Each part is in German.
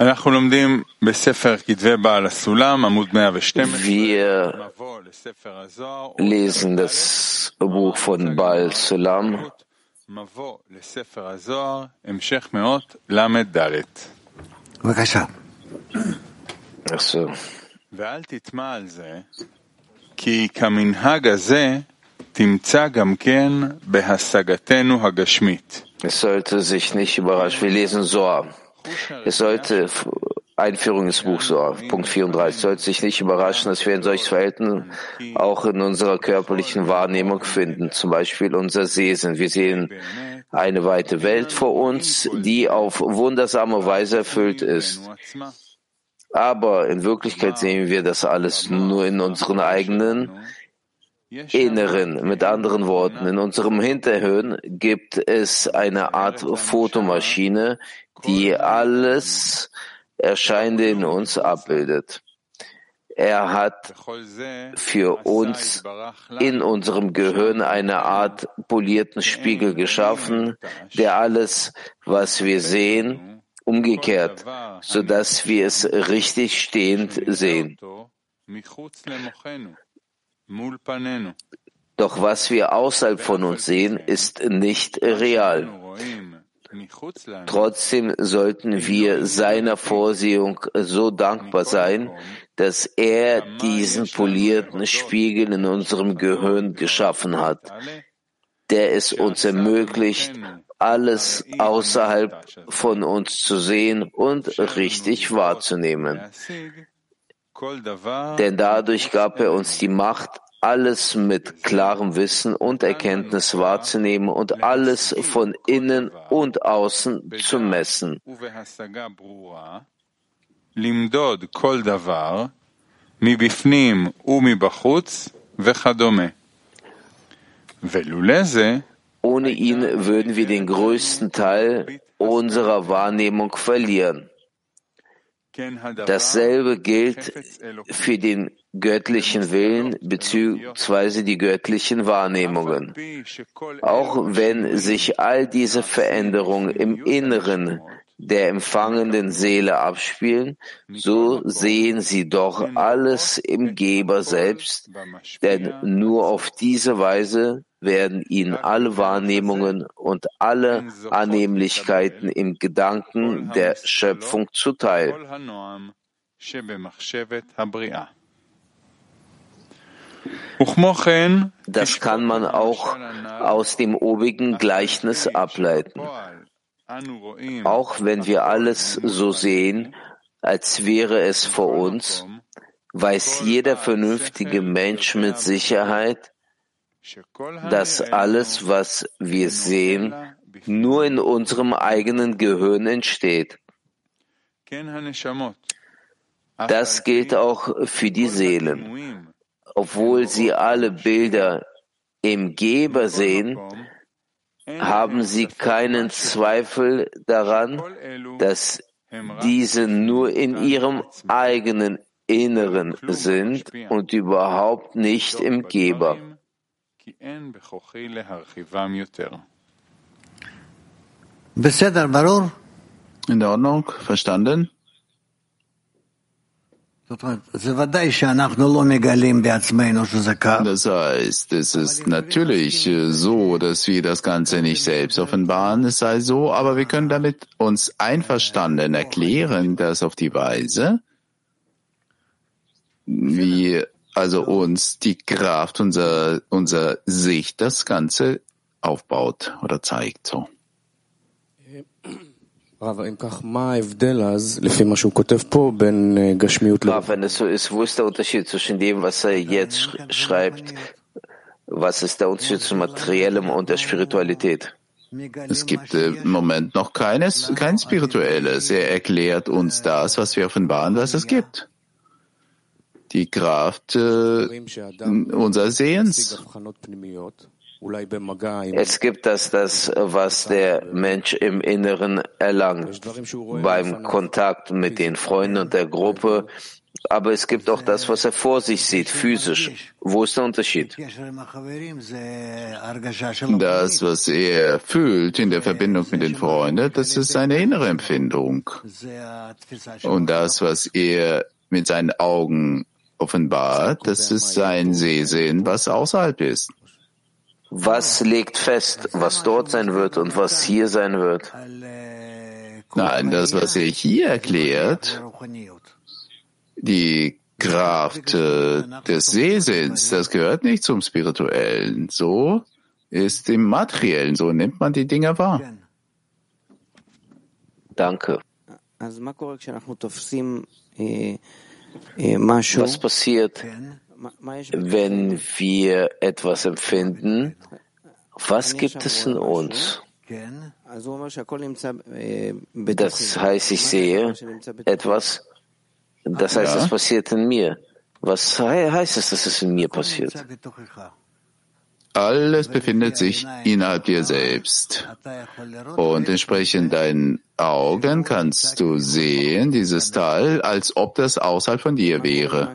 Wir lesen das Buch von Baal Sulam. Also. ואל תטמע על זה, כי כמנהג הזה תמצא גם כן בהשגתנו הגשמית. Es sollte sich nicht überraschen. Wir lesen Soa. Es sollte, Einführung ins Buch Soa, Punkt 34, sollte sich nicht überraschen, dass wir in solchen Verhältnissen auch in unserer körperlichen Wahrnehmung finden. Zum Beispiel unser Sehen. Wir sehen eine weite Welt vor uns, die auf wundersame Weise erfüllt ist. Aber in Wirklichkeit sehen wir das alles nur in unseren eigenen Inneren. Mit anderen Worten, in unserem Hinterhirn gibt es eine Art Fotomaschine, die alles Erscheinende in uns abbildet. Er hat für uns in unserem Gehirn eine Art polierten Spiegel geschaffen, der alles, was wir sehen, umgekehrt, so dass wir es richtig stehend sehen. Doch was wir außerhalb von uns sehen, ist nicht real. Trotzdem sollten wir seiner Vorsehung so dankbar sein, dass er diesen polierten Spiegel in unserem Gehirn geschaffen hat, der es uns ermöglicht, alles außerhalb von uns zu sehen und richtig wahrzunehmen. Denn dadurch gab er uns die Macht, alles mit klarem Wissen und Erkenntnis wahrzunehmen und alles von innen und außen zu messen. Ohne ihn würden wir den größten Teil unserer Wahrnehmung verlieren. Dasselbe gilt für den göttlichen Willen bzw. die göttlichen Wahrnehmungen. Auch wenn sich all diese Veränderungen im Inneren der empfangenden Seele abspielen, so sehen sie doch alles im Geber selbst, denn nur auf diese Weise werden ihnen alle Wahrnehmungen und alle Annehmlichkeiten im Gedanken der Schöpfung zuteil. Das kann man auch aus dem obigen Gleichnis ableiten. Auch wenn wir alles so sehen, als wäre es vor uns, weiß jeder vernünftige Mensch mit Sicherheit, dass alles, was wir sehen, nur in unserem eigenen Gehirn entsteht. Das gilt auch für die Seelen. Obwohl sie alle Bilder im Geber sehen, haben sie keinen Zweifel daran, dass diese nur in ihrem eigenen Inneren sind und überhaupt nicht im Geber. In Ordnung, verstanden? Das heißt, es ist natürlich so, dass wir das Ganze nicht selbst offenbaren, es sei so, aber wir können damit uns einverstanden erklären, dass auf die Weise, wie also uns die Kraft unserer, unserer Sicht das Ganze aufbaut oder zeigt so. Rav, wenn es so ist, wo ist der Unterschied zwischen dem, was er jetzt schreibt? Was ist der Unterschied zwischen Materiellem und der Spiritualität? Es gibt im Moment noch keines, kein Spirituelles. Er erklärt uns das, was wir offenbaren, was es gibt. Die Kraft äh, unseres Sehens. Es gibt das, das, was der Mensch im Inneren erlangt, beim Kontakt mit den Freunden und der Gruppe, aber es gibt auch das, was er vor sich sieht, physisch. Wo ist der Unterschied? Das, was er fühlt in der Verbindung mit den Freunden, das ist seine innere Empfindung. Und das, was er mit seinen Augen offenbart, das ist sein Sehsinn, was außerhalb ist. Was legt fest, was dort sein wird und was hier sein wird? Nein, das, was er hier erklärt, die Kraft äh, des Sehsinns, das gehört nicht zum Spirituellen. So ist im Materiellen, so nimmt man die Dinge wahr. Danke. Was passiert, wenn wir etwas empfinden? Was gibt es in uns? Das heißt, ich sehe etwas, das heißt, es passiert in mir. Was heißt es, dass es in mir passiert? Alles befindet sich innerhalb dir selbst. Und entsprechend deinen Augen kannst du sehen, dieses Teil, als ob das außerhalb von dir wäre.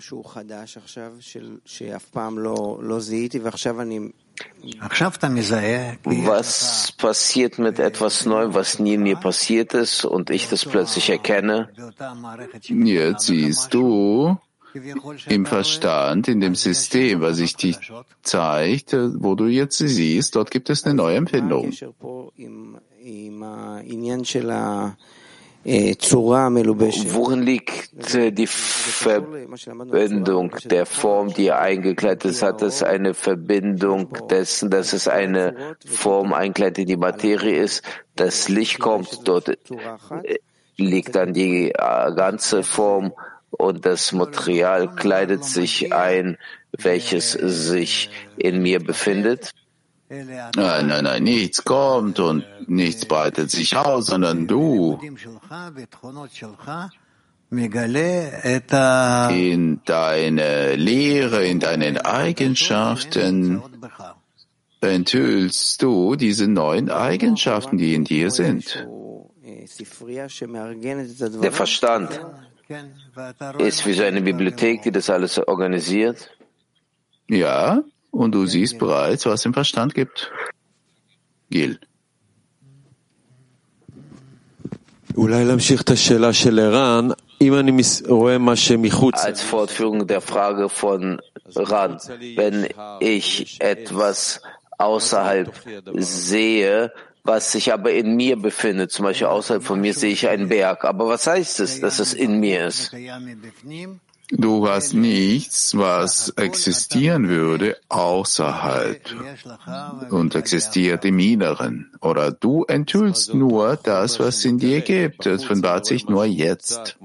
Was passiert mit etwas Neuem, was nie in mir passiert ist und ich das plötzlich erkenne? Jetzt siehst du im Verstand, in dem System, was sich dir zeigt, wo du jetzt siehst, dort gibt es eine neue Empfindung. Worin liegt äh, die Verbindung der Form, die er eingekleidet ist? Hat es eine Verbindung dessen, dass es eine Form einkleidet, die Materie ist? Das Licht kommt, dort äh, liegt dann die äh, ganze Form und das Material kleidet sich ein, welches sich in mir befindet? Nein, nein, nein, nichts kommt und nichts breitet sich aus, sondern du in deine Lehre, in deinen Eigenschaften enthüllst du diese neuen Eigenschaften, die in dir sind. Der Verstand ist wie so eine Bibliothek, die das alles organisiert. Ja, und du siehst bereits, was im Verstand gibt. Gil. Als Fortführung der Frage von Ran, wenn ich etwas außerhalb sehe, was sich aber in mir befindet, zum Beispiel außerhalb von mir sehe ich einen Berg, aber was heißt es, dass es in mir ist? Du hast nichts, was existieren würde außerhalb und existiert im Inneren. Oder du enthüllst nur das, was in dir gibt. Es offenbart sich nur jetzt.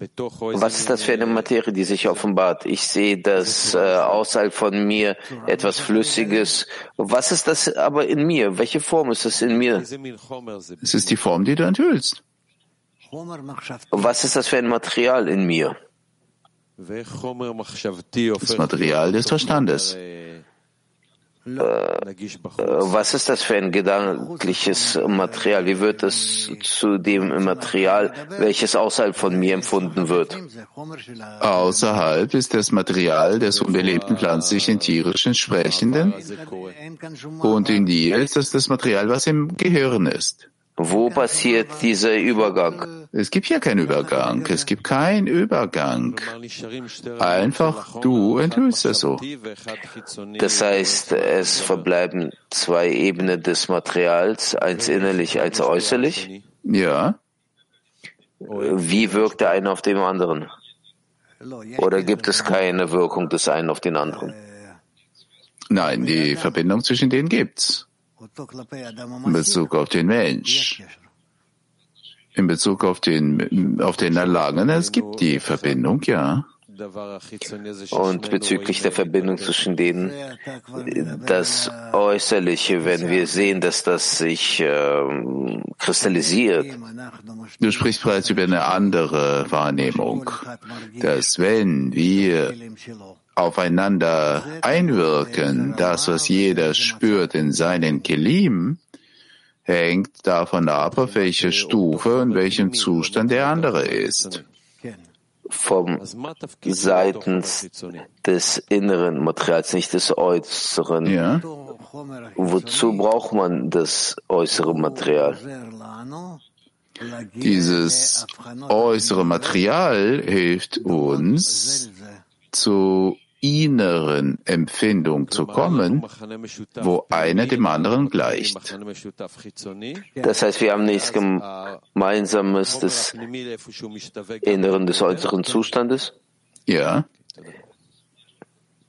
Was ist das für eine Materie, die sich offenbart? Ich sehe das äh, außerhalb von mir etwas Flüssiges. Was ist das aber in mir? Welche Form ist es in mir? Es ist die Form, die du enthüllst. Was ist das für ein Material in mir? Das Material des Verstandes. Äh, was ist das für ein gedankliches Material? Wie wird es zu dem Material, welches außerhalb von mir empfunden wird? Außerhalb ist das Material des unbelebten pflanzlichen, tierischen, sprechenden. Und in dir ist das das Material, was im Gehirn ist. Wo passiert dieser Übergang? Es gibt ja keinen Übergang. Es gibt keinen Übergang. Einfach du enthüllst es so. Das heißt, es verbleiben zwei Ebenen des Materials, eins innerlich, eins äußerlich? Ja. Wie wirkt der eine auf den anderen? Oder gibt es keine Wirkung des einen auf den anderen? Nein, die Verbindung zwischen denen gibt's in Bezug auf den Mensch, in Bezug auf den, auf den Erlangen, es gibt die Verbindung, ja. Und bezüglich der Verbindung zwischen denen, das Äußerliche, wenn wir sehen, dass das sich äh, kristallisiert. Du sprichst bereits über eine andere Wahrnehmung, dass wenn wir aufeinander einwirken, das, was jeder spürt in seinen Kelim, hängt davon ab, auf welcher Stufe und welchem Zustand der andere ist. Vom seitens des inneren Materials, nicht des äußeren. Ja. Wozu braucht man das äußere Material? Dieses äußere Material hilft uns zu inneren Empfindung zu kommen, wo einer dem anderen gleicht. Das heißt, wir haben nichts Gemeinsames des Inneren des äußeren Zustandes? Ja.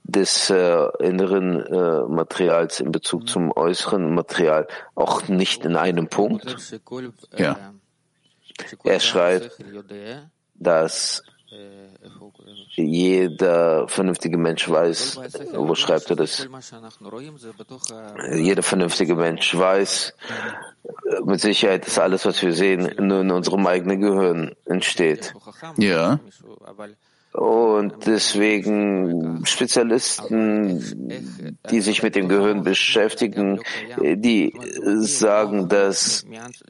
Des äh, inneren äh, Materials in Bezug zum äußeren Material auch nicht in einem Punkt? Ja. Er schreibt, dass jeder vernünftige Mensch weiß, wo schreibt er das? Jeder vernünftige Mensch weiß mit Sicherheit, dass alles, was wir sehen, nur in unserem eigenen Gehirn entsteht. Ja. Und deswegen Spezialisten, die sich mit dem Gehirn beschäftigen, die sagen, dass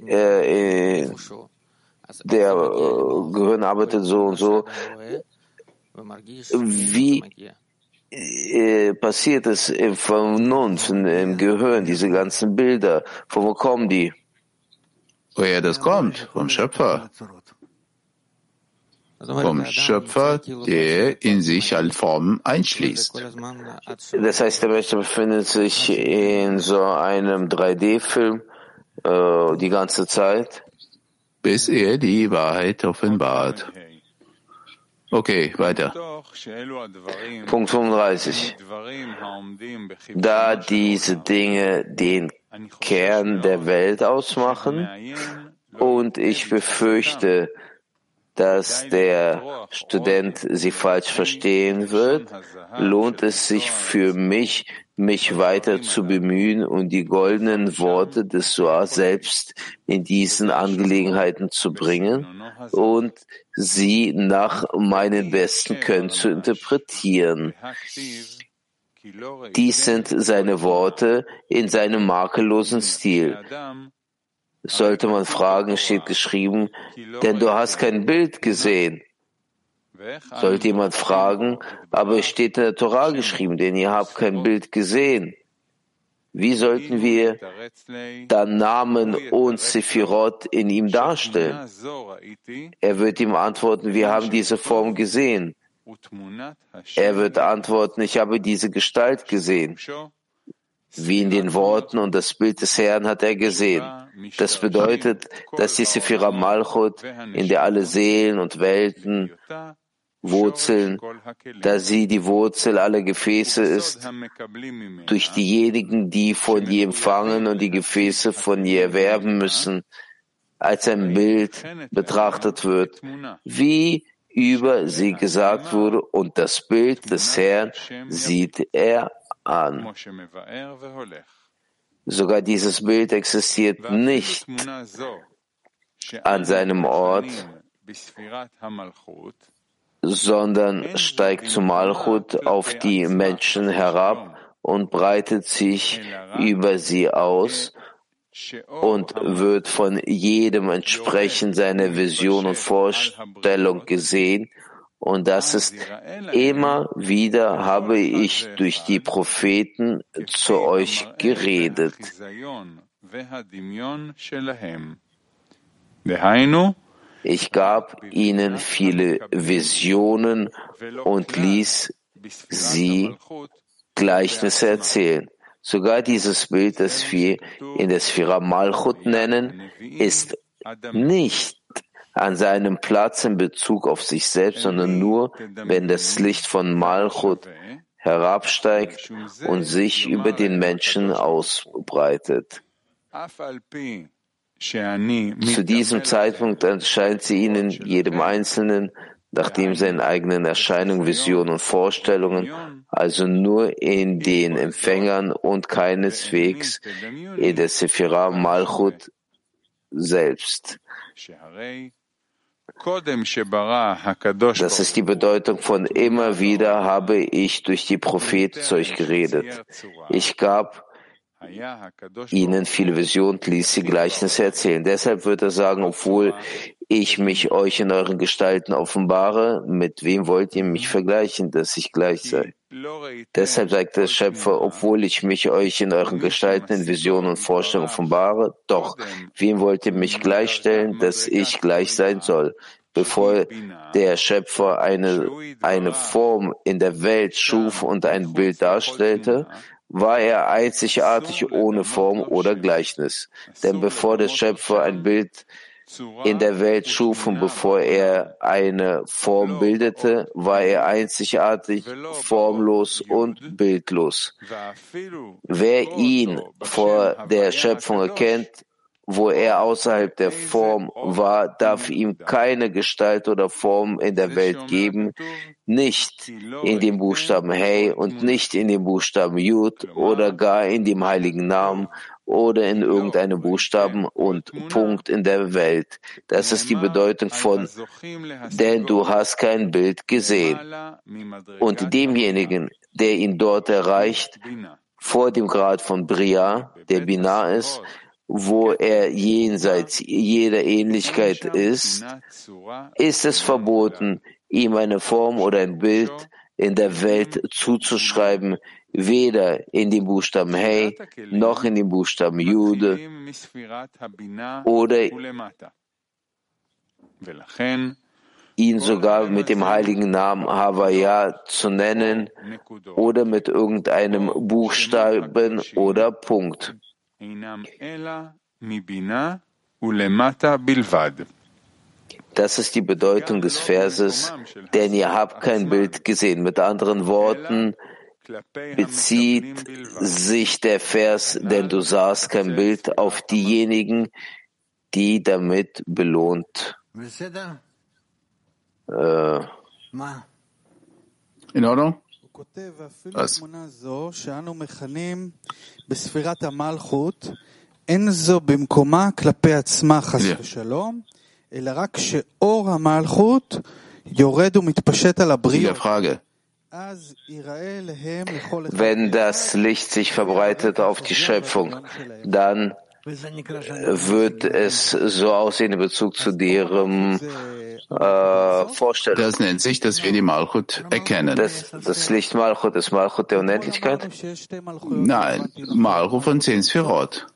äh, der äh, Gehirn arbeitet so und so. Wie äh, passiert es im Vernunft, im Gehirn, diese ganzen Bilder? Von wo kommen die? Woher das kommt? Vom Schöpfer. Vom Schöpfer, der in sich alle Formen einschließt. Das heißt, der Mensch befindet sich in so einem 3D-Film äh, die ganze Zeit bis er die Wahrheit offenbart. Okay, weiter. Punkt 35. Da diese Dinge den Kern der Welt ausmachen und ich befürchte, dass der Student sie falsch verstehen wird, lohnt es sich für mich, mich weiter zu bemühen und die goldenen Worte des Soa selbst in diesen Angelegenheiten zu bringen und sie nach meinem besten Können zu interpretieren. Dies sind seine Worte in seinem makellosen Stil. Sollte man fragen, steht geschrieben, denn du hast kein Bild gesehen. Sollte jemand fragen, aber es steht in der Torah geschrieben, denn ihr habt kein Bild gesehen. Wie sollten wir dann Namen und Sephirot in ihm darstellen? Er wird ihm antworten, wir haben diese Form gesehen. Er wird antworten, ich habe diese Gestalt gesehen. Wie in den Worten und das Bild des Herrn hat er gesehen. Das bedeutet, dass die Sephira Malchut, in der alle Seelen und Welten Wurzeln, da sie die Wurzel aller Gefäße ist, durch diejenigen, die von ihr empfangen und die Gefäße von ihr erwerben müssen, als ein Bild betrachtet wird, wie über sie gesagt wurde, und das Bild des Herrn sieht er an. Sogar dieses Bild existiert nicht an seinem Ort, sondern steigt zu Malchut auf die Menschen herab und breitet sich über sie aus und wird von jedem entsprechend seiner Vision und Vorstellung gesehen. Und das ist immer wieder habe ich durch die Propheten zu euch geredet. Ich gab ihnen viele Visionen und ließ sie Gleichnisse erzählen. Sogar dieses Bild, das wir in der Sphira Malchut nennen, ist nicht an seinem Platz in Bezug auf sich selbst, sondern nur, wenn das Licht von Malchut herabsteigt und sich über den Menschen ausbreitet. Zu diesem Zeitpunkt erscheint sie ihnen, jedem Einzelnen, nachdem seinen eigenen Erscheinungen, Visionen und Vorstellungen, also nur in den Empfängern und keineswegs in der Sephira Malchut selbst. Das ist die Bedeutung von immer wieder habe ich durch die Propheten zu euch geredet. Ich gab ihnen viele Visionen, ließ sie Gleichnisse erzählen. Deshalb wird er sagen, obwohl ich mich euch in euren Gestalten offenbare, mit wem wollt ihr mich vergleichen, dass ich gleich sei? Deshalb sagt der Schöpfer, obwohl ich mich euch in euren Gestalten, in Visionen und Vorstellungen offenbare, doch, wem wollt ihr mich gleichstellen, dass ich gleich sein soll? Bevor der Schöpfer eine, eine Form in der Welt schuf und ein Bild darstellte, war er einzigartig ohne Form oder Gleichnis. Denn bevor der Schöpfer ein Bild in der Welt schuf und bevor er eine Form bildete, war er einzigartig, formlos und bildlos. Wer ihn vor der Schöpfung erkennt, wo er außerhalb der Form war, darf ihm keine Gestalt oder Form in der Welt geben, nicht in dem Buchstaben Hey und nicht in dem Buchstaben Yud oder gar in dem heiligen Namen oder in irgendeinem Buchstaben und Punkt in der Welt. Das ist die Bedeutung von, denn du hast kein Bild gesehen. Und demjenigen, der ihn dort erreicht, vor dem Grad von Bria, der Binah ist, wo er jenseits jeder Ähnlichkeit ist, ist es verboten, ihm eine Form oder ein Bild in der Welt zuzuschreiben, weder in den Buchstaben Hey noch in den Buchstaben Jude oder ihn sogar mit dem heiligen Namen Havaya zu nennen oder mit irgendeinem Buchstaben oder Punkt. Das ist die Bedeutung des Verses, denn ihr habt kein Bild gesehen. Mit anderen Worten bezieht sich der Vers, denn du sahst kein Bild auf diejenigen, die damit belohnt. Äh, in Ordnung? Was? אין זו במקומה כלפי עצמה חס ושלום, אלא רק שאור המלכות יורד ומתפשט על הבריות. Wenn das Licht sich verbreitet auf die Schöpfung, dann wird es so aussehen in Bezug zu deren äh, Vorstellung. Das nennt sich, dass wir die Malchut erkennen. Das, das Licht Malchut ist Malchut der Unendlichkeit? Nein, Malchut von zehn Sphirot.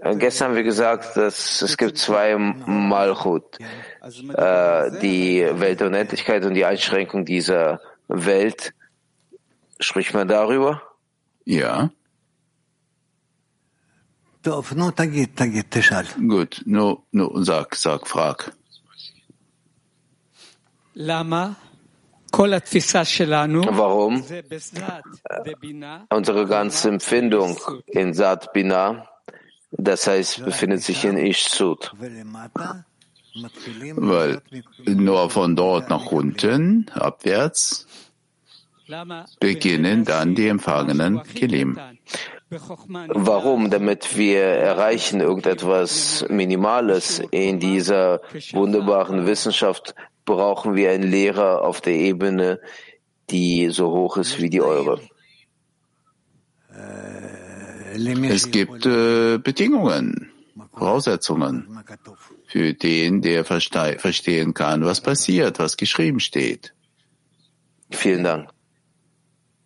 Äh, gestern haben wir gesagt, dass es gibt zwei Malchut, äh, die Welt der Unendlichkeit und die Einschränkung dieser Welt. Spricht man darüber? Ja. Gut, nur, nur sag, sag, frag. Warum? Unsere ganze Empfindung in Sat Bina, das heißt, befindet sich in Ishsut. Weil nur von dort nach unten, abwärts, beginnen dann die empfangenen Kelim. Warum? Damit wir erreichen irgendetwas Minimales in dieser wunderbaren Wissenschaft, brauchen wir einen Lehrer auf der Ebene, die so hoch ist wie die eure. Es gibt äh, Bedingungen, Voraussetzungen für den, der verstehen kann, was passiert, was geschrieben steht. Vielen Dank.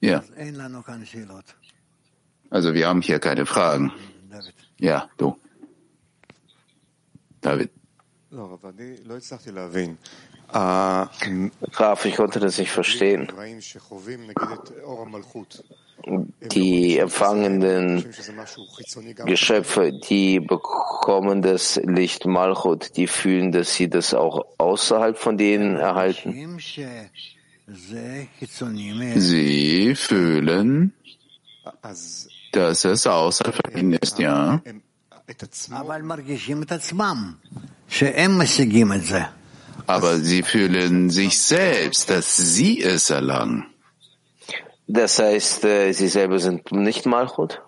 Ja. Also wir haben hier keine Fragen. Ja, du. David. Graf, ich konnte das nicht verstehen. Die empfangenden Geschöpfe, die bekommen das Licht Malchut, die fühlen, dass sie das auch außerhalb von denen erhalten. Sie fühlen, dass es außerhalb von ihnen ist, ja. aber sie fühlen sich selbst, dass sie es erlangen. Das heißt, äh, sie selber sind nicht Malchut?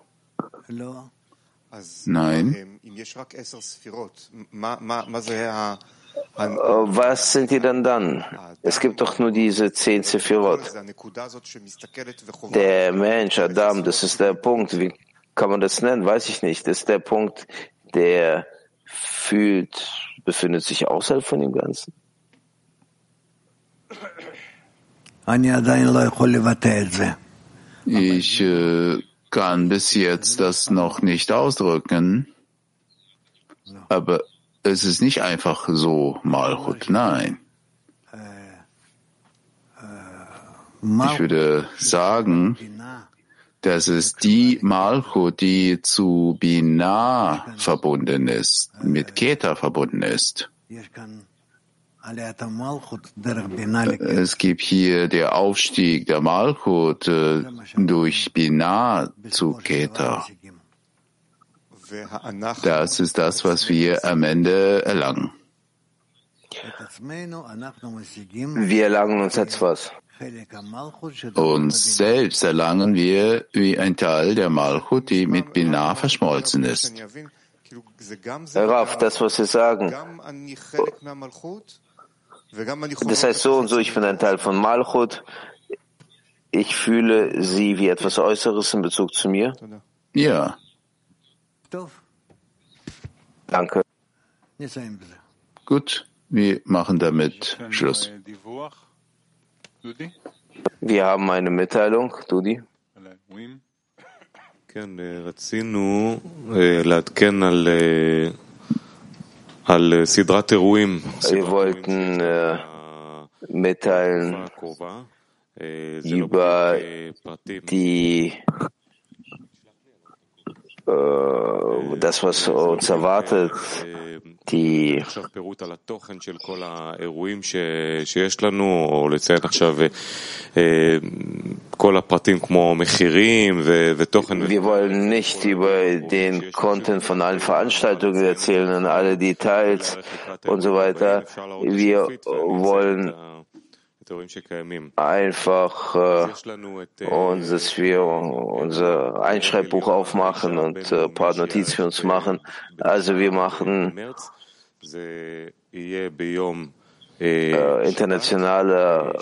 Nein. Äh, was sind die denn dann? Es gibt doch nur diese zehn Sephirot. Der Mensch, Adam, das ist der Punkt. Wie kann man das nennen? Weiß ich nicht. Das ist der Punkt, der fühlt, befindet sich außerhalb von dem Ganzen. Ich äh, kann bis jetzt das noch nicht ausdrücken, aber es ist nicht einfach so Malchut, nein. Ich würde sagen, dass es die Malchut, die zu Binah verbunden ist, mit Keta verbunden ist. Es gibt hier der Aufstieg der Malchut äh, durch Binah zu Keta. Das ist das, was wir am Ende erlangen. Wir erlangen uns jetzt was. Uns selbst erlangen wir wie ein Teil der Malchut, die mit Binah verschmolzen ist. Herr Raff, das, was Sie sagen, das heißt so und so, ich bin ein Teil von Malchut, ich fühle sie wie etwas Äußeres in Bezug zu mir. Ja. Danke. Gut, wir machen damit Schluss. Wir haben eine Mitteilung, Dudi. Wir wollten äh, mitteilen über die äh, das, was uns erwartet, die wir wollen nicht über den Content von allen Veranstaltungen erzählen und alle Details und so weiter. Wir wollen einfach äh, uns, dass wir unser Einschreibbuch aufmachen und äh, ein paar Notizen für uns machen. Also wir machen äh, internationaler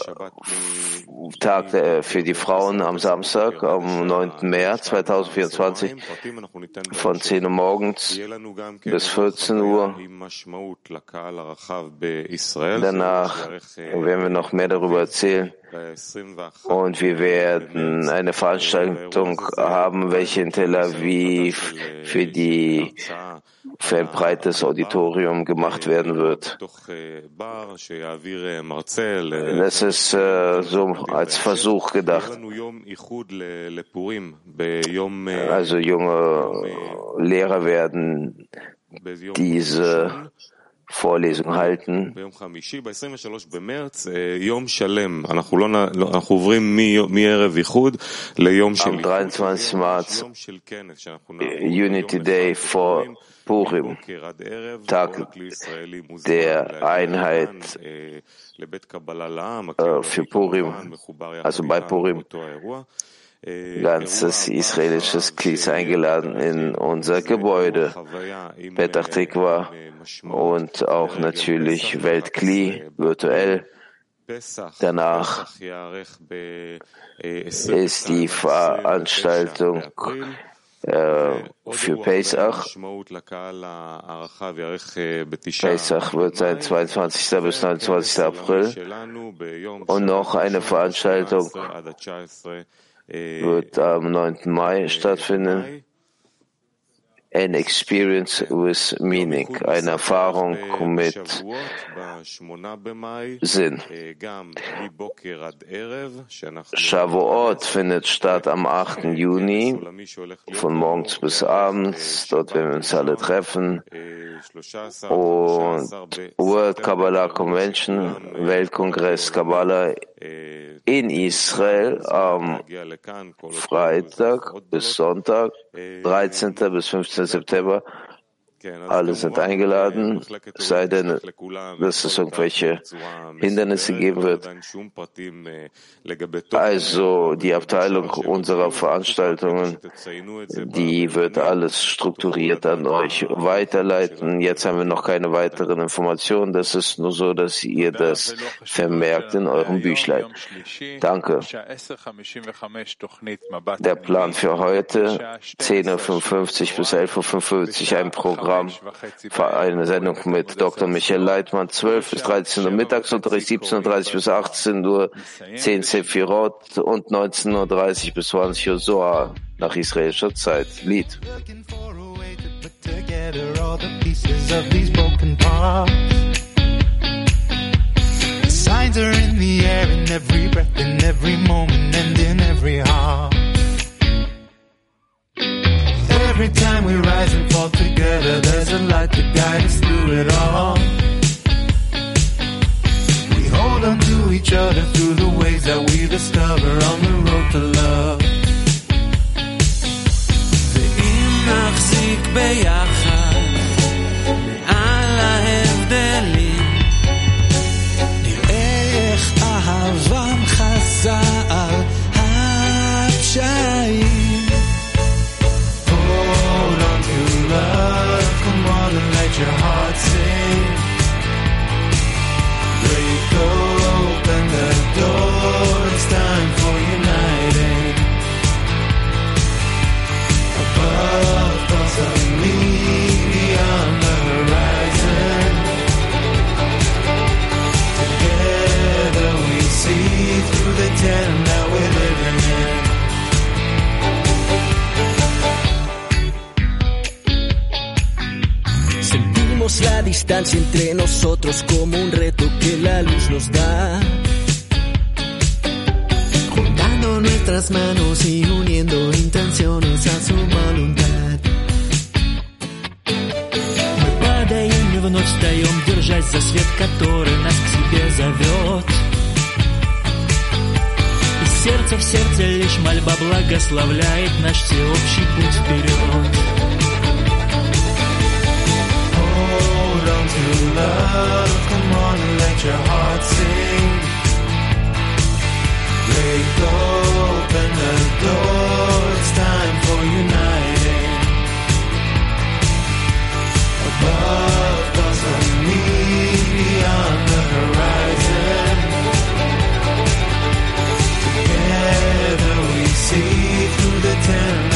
Tag für die Frauen am Samstag, am 9. März 2024 von 10 Uhr morgens bis 14 Uhr. Danach werden wir noch mehr darüber erzählen. Und wir werden eine Veranstaltung haben, welche in Tel Aviv für die für ein breites Auditorium gemacht werden wird. Das ist äh, so als Versuch gedacht. Also junge Lehrer werden diese Vorlesung halten. Am 23. März, Unity Day vor Purim, Tag der Einheit äh, für Purim, also bei Purim ganzes israelisches Klis eingeladen in unser Gebäude, Petach Tikva und auch natürlich Weltkli virtuell. Danach ist die Veranstaltung äh, für Pesach. Pesach wird sein 22. bis 29. April und noch eine Veranstaltung wird am 9. Mai stattfinden. An Experience with Meaning, eine Erfahrung mit Sinn. Shavuot findet statt am 8. Juni, von morgens bis abends. Dort werden wir uns alle treffen. Und World Kabbalah Convention, Weltkongress Kabbalah in Israel am Freitag bis Sonntag, 13. bis 15. September. Alle sind eingeladen, sei denn, dass es irgendwelche Hindernisse geben wird. Also die Abteilung unserer Veranstaltungen, die wird alles strukturiert an euch weiterleiten. Jetzt haben wir noch keine weiteren Informationen. Das ist nur so, dass ihr das vermerkt in eurem Büchlein. Danke. Der Plan für heute, 10.55 Uhr bis 11.55 Uhr, ein Programm für eine Sendung mit Dr. Michael Leitmann, 12 bis 13 Uhr Mittagsunterricht, 17.30 Uhr bis 18 Uhr, 10 Sephirot und 19.30 Uhr bis 20 Uhr Soa nach israelischer Zeit. Lied. Signs are in the air in every breath, in every moment, and in every heart. Every time we rise and fall together, there's a light to guide us through it all. We hold on to each other through the ways that we discover on the road to love. ואם נחזיק ביחד за свет, который нас к себе зовет. И сердце в сердце лишь мольба благословляет наш всеобщий путь вперед. Hold on to love, come on and let your heart sing. Break open the door, it's time for uniting. Above see through the town.